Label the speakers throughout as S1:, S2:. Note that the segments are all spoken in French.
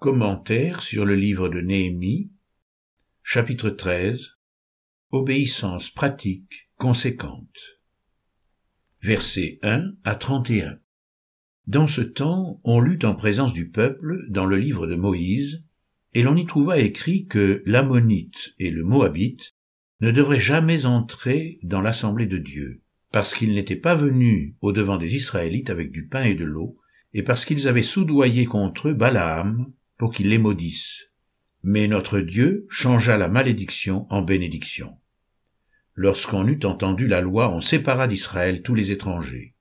S1: Commentaire sur le livre de Néhémie, chapitre 13, Obéissance pratique conséquente. Versets 1 à 31. Dans ce temps, on lut en présence du peuple dans le livre de Moïse, et l'on y trouva écrit que l'Ammonite et le Moabite ne devraient jamais entrer dans l'assemblée de Dieu, parce qu'ils n'étaient pas venus au devant des Israélites avec du pain et de l'eau, et parce qu'ils avaient soudoyé contre eux Balaam, pour qu'il les maudisse. Mais notre Dieu changea la malédiction en bénédiction. Lorsqu'on eut entendu la loi, on sépara d'Israël tous les étrangers.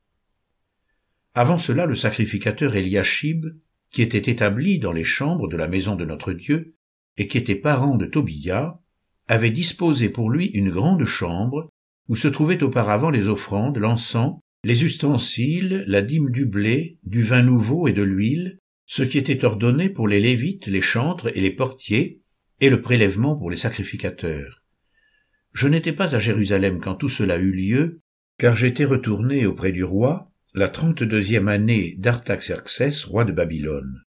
S1: Avant cela, le sacrificateur Eliashib, qui était établi dans les chambres de la maison de notre Dieu, et qui était parent de Tobia, avait disposé pour lui une grande chambre, où se trouvaient auparavant les offrandes, l'encens, les ustensiles, la dîme du blé, du vin nouveau et de l'huile, ce qui était ordonné pour les Lévites, les chantres et les portiers, et le prélèvement pour les sacrificateurs. Je n'étais pas à Jérusalem quand tout cela eut lieu, car j'étais retourné auprès du roi, la trente-deuxième année d'Artaxerxès, roi de Babylone.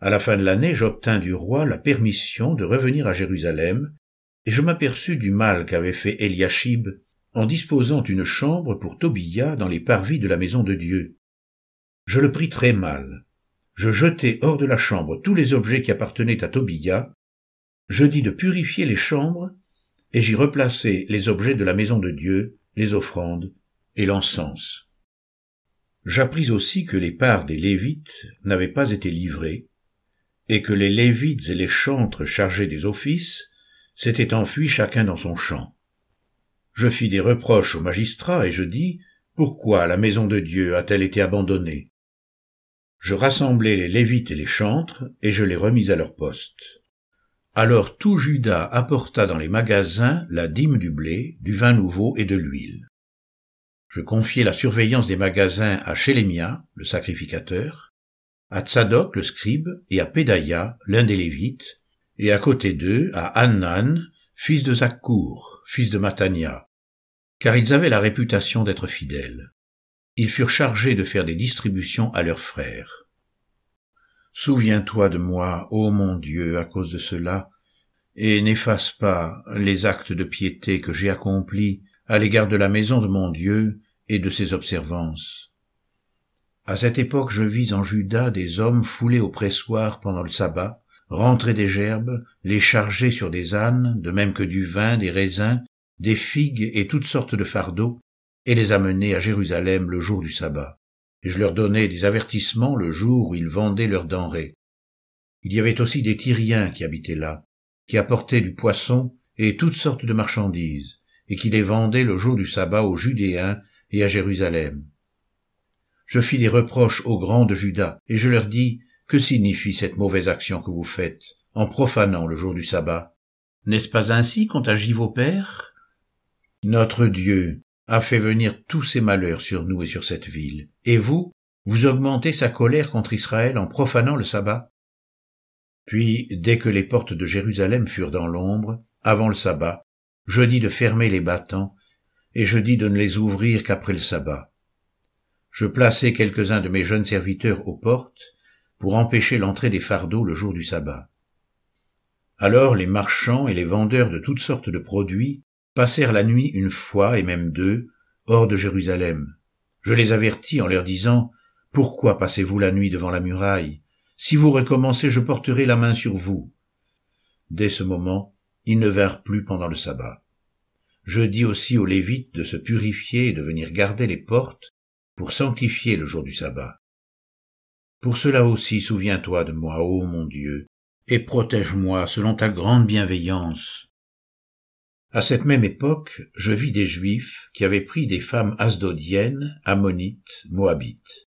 S1: À la fin de l'année, j'obtins du roi la permission de revenir à Jérusalem, et je m'aperçus du mal qu'avait fait Eliashib en disposant une chambre pour Tobia dans les parvis de la maison de Dieu. Je le pris très mal, je jetai hors de la chambre tous les objets qui appartenaient à Tobia, je dis de purifier les chambres, et j'y replaçai les objets de la maison de Dieu, les offrandes et l'encens. J'appris aussi que les parts des Lévites n'avaient pas été livrées, et que les Lévites et les chantres chargés des offices s'étaient enfuis chacun dans son champ. Je fis des reproches aux magistrats et je dis, pourquoi la maison de Dieu a-t-elle été abandonnée? Je rassemblai les Lévites et les chantres, et je les remis à leur poste. Alors tout Judas apporta dans les magasins la dîme du blé, du vin nouveau et de l'huile. Je confiai la surveillance des magasins à Chélémia, le sacrificateur, à Tsadok, le scribe, et à Pédaïa, l'un des Lévites, et à côté d'eux à Hannan, fils de Zakkour, fils de Matania, car ils avaient la réputation d'être fidèles. Ils furent chargés de faire des distributions à leurs frères. Souviens-toi de moi, ô mon Dieu, à cause de cela, et n'efface pas les actes de piété que j'ai accomplis à l'égard de la maison de mon Dieu et de ses observances. À cette époque je vis en Juda des hommes foulés au pressoir pendant le sabbat, rentrer des gerbes, les charger sur des ânes, de même que du vin, des raisins, des figues et toutes sortes de fardeaux, et les amener à Jérusalem le jour du sabbat et je leur donnais des avertissements le jour où ils vendaient leurs denrées. Il y avait aussi des Tyriens qui habitaient là, qui apportaient du poisson et toutes sortes de marchandises, et qui les vendaient le jour du sabbat aux Judéens et à Jérusalem. Je fis des reproches aux grands de Juda, et je leur dis, que signifie cette mauvaise action que vous faites, en profanant le jour du sabbat? N'est-ce pas ainsi qu'ont agi vos pères? Notre Dieu a fait venir tous ces malheurs sur nous et sur cette ville. Et vous, vous augmentez sa colère contre Israël en profanant le sabbat? Puis, dès que les portes de Jérusalem furent dans l'ombre, avant le sabbat, je dis de fermer les battants, et je dis de ne les ouvrir qu'après le sabbat. Je plaçai quelques-uns de mes jeunes serviteurs aux portes, pour empêcher l'entrée des fardeaux le jour du sabbat. Alors les marchands et les vendeurs de toutes sortes de produits passèrent la nuit une fois et même deux hors de Jérusalem. Je les avertis en leur disant, Pourquoi passez-vous la nuit devant la muraille? Si vous recommencez, je porterai la main sur vous. Dès ce moment, ils ne vinrent plus pendant le sabbat. Je dis aussi aux Lévites de se purifier et de venir garder les portes pour sanctifier le jour du sabbat. Pour cela aussi souviens-toi de moi, ô mon Dieu, et protège-moi selon ta grande bienveillance, à cette même époque, je vis des Juifs qui avaient pris des femmes asdodiennes, ammonites, moabites.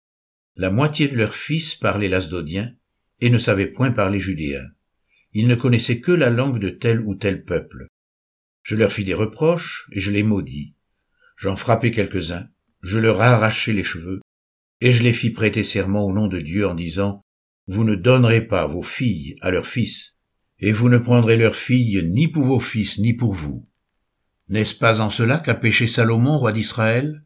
S1: La moitié de leurs fils parlaient l'asdodien et ne savaient point parler judéen. Ils ne connaissaient que la langue de tel ou tel peuple. Je leur fis des reproches et je les maudis. J'en frappai quelques-uns, je leur arrachai les cheveux, et je les fis prêter serment au nom de Dieu en disant, Vous ne donnerez pas vos filles à leurs fils, et vous ne prendrez leurs filles ni pour vos fils ni pour vous. N'est-ce pas en cela qu'a péché Salomon, roi d'Israël?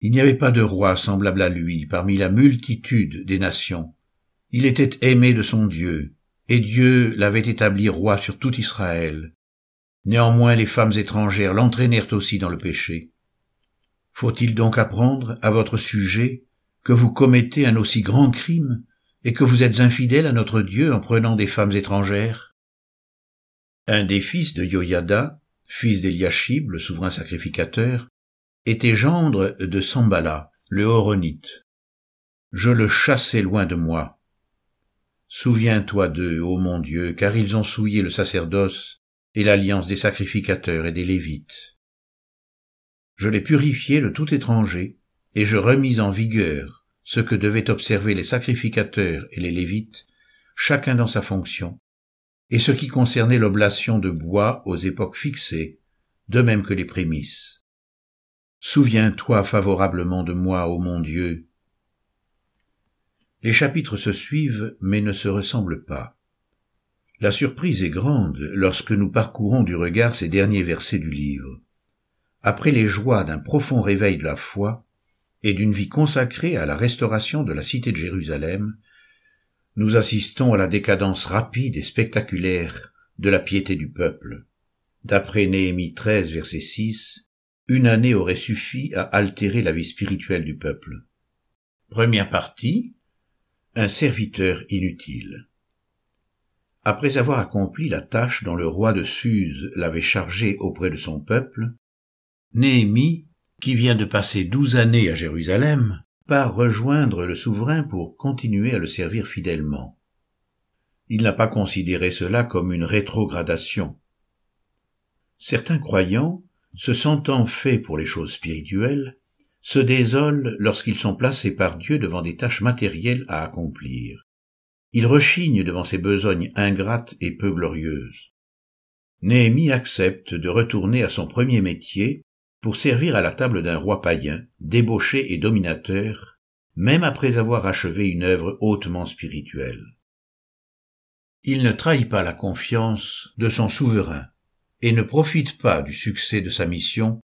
S1: Il n'y avait pas de roi semblable à lui parmi la multitude des nations, Il était aimé de son Dieu, et Dieu l'avait établi roi sur tout Israël. Néanmoins les femmes étrangères l'entraînèrent aussi dans le péché. Faut-il donc apprendre à votre sujet que vous commettez un aussi grand crime et que vous êtes infidèle à notre Dieu en prenant des femmes étrangères? Un des fils de Yoyada, fils d'Eliashib, le souverain sacrificateur, était gendre de Sambala, le Horonite. Je le chassai loin de moi. Souviens-toi d'eux, ô mon Dieu, car ils ont souillé le sacerdoce et l'alliance des sacrificateurs et des Lévites. Je les purifiai de tout étranger, et je remis en vigueur ce que devaient observer les sacrificateurs et les Lévites, chacun dans sa fonction, et ce qui concernait l'oblation de bois aux époques fixées, de même que les prémices. Souviens-toi favorablement de moi, ô mon Dieu. Les chapitres se suivent, mais ne se ressemblent pas. La surprise est grande lorsque nous parcourons du regard ces derniers versets du livre. Après les joies d'un profond réveil de la foi et d'une vie consacrée à la restauration de la cité de Jérusalem, nous assistons à la décadence rapide et spectaculaire de la piété du peuple. D'après Néhémie 13, verset 6, une année aurait suffi à altérer la vie spirituelle du peuple. Première partie, un serviteur inutile. Après avoir accompli la tâche dont le roi de Suse l'avait chargé auprès de son peuple, Néhémie, qui vient de passer douze années à Jérusalem, part rejoindre le souverain pour continuer à le servir fidèlement. Il n'a pas considéré cela comme une rétrogradation. Certains croyants, se sentant faits pour les choses spirituelles, se désolent lorsqu'ils sont placés par Dieu devant des tâches matérielles à accomplir. Il rechigne devant ces besognes ingrates et peu glorieuses. Néhémie accepte de retourner à son premier métier pour servir à la table d'un roi païen, débauché et dominateur, même après avoir achevé une œuvre hautement spirituelle. Il ne trahit pas la confiance de son souverain et ne profite pas du succès de sa mission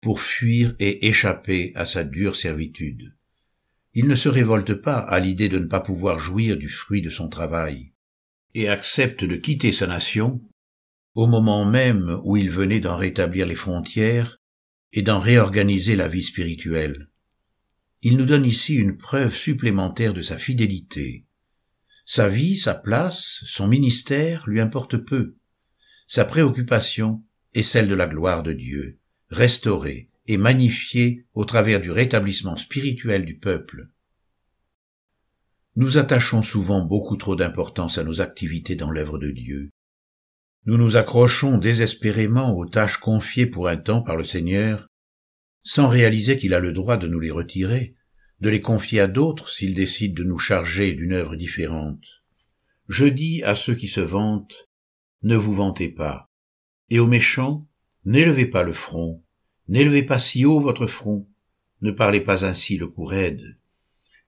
S1: pour fuir et échapper à sa dure servitude. Il ne se révolte pas à l'idée de ne pas pouvoir jouir du fruit de son travail, et accepte de quitter sa nation au moment même où il venait d'en rétablir les frontières et d'en réorganiser la vie spirituelle. Il nous donne ici une preuve supplémentaire de sa fidélité. Sa vie, sa place, son ministère lui importent peu. Sa préoccupation est celle de la gloire de Dieu, restaurée, et magnifié au travers du rétablissement spirituel du peuple. Nous attachons souvent beaucoup trop d'importance à nos activités dans l'œuvre de Dieu. Nous nous accrochons désespérément aux tâches confiées pour un temps par le Seigneur, sans réaliser qu'il a le droit de nous les retirer, de les confier à d'autres s'il décide de nous charger d'une œuvre différente. Je dis à ceux qui se vantent, ne vous vantez pas, et aux méchants, n'élevez pas le front, N'élevez pas si haut votre front, ne parlez pas ainsi le cou raide,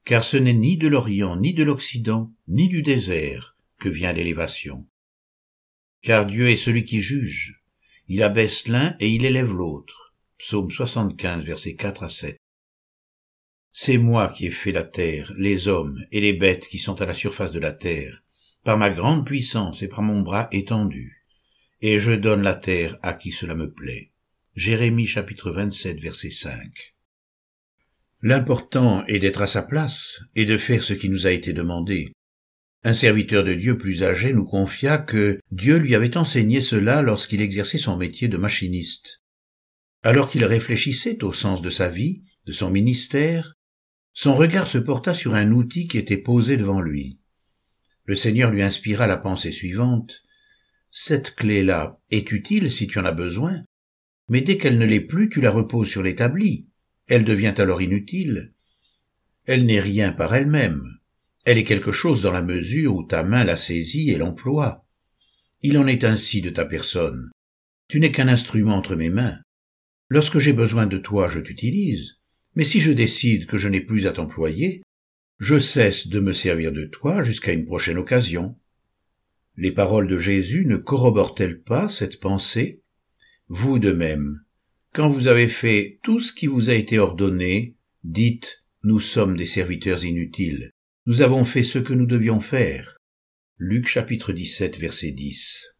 S1: car ce n'est ni de l'Orient, ni de l'Occident, ni du désert que vient l'élévation. Car Dieu est celui qui juge, il abaisse l'un et il élève l'autre. Psaume 75, versets 4 à 7. C'est moi qui ai fait la terre, les hommes et les bêtes qui sont à la surface de la terre, par ma grande puissance et par mon bras étendu, et je donne la terre à qui cela me plaît. Jérémie chapitre 27 verset 5. L'important est d'être à sa place et de faire ce qui nous a été demandé. Un serviteur de Dieu plus âgé nous confia que Dieu lui avait enseigné cela lorsqu'il exerçait son métier de machiniste. Alors qu'il réfléchissait au sens de sa vie, de son ministère, son regard se porta sur un outil qui était posé devant lui. Le Seigneur lui inspira la pensée suivante. Cette clé-là est utile si tu en as besoin, mais dès qu'elle ne l'est plus, tu la reposes sur l'établi. Elle devient alors inutile. Elle n'est rien par elle-même. Elle est quelque chose dans la mesure où ta main la saisit et l'emploie. Il en est ainsi de ta personne. Tu n'es qu'un instrument entre mes mains. Lorsque j'ai besoin de toi, je t'utilise, mais si je décide que je n'ai plus à t'employer, je cesse de me servir de toi jusqu'à une prochaine occasion. Les paroles de Jésus ne corroborent-elles pas cette pensée? Vous de même, quand vous avez fait tout ce qui vous a été ordonné, dites, nous sommes des serviteurs inutiles, Nous avons fait ce que nous devions faire. Luc chapitre 17 verset 10.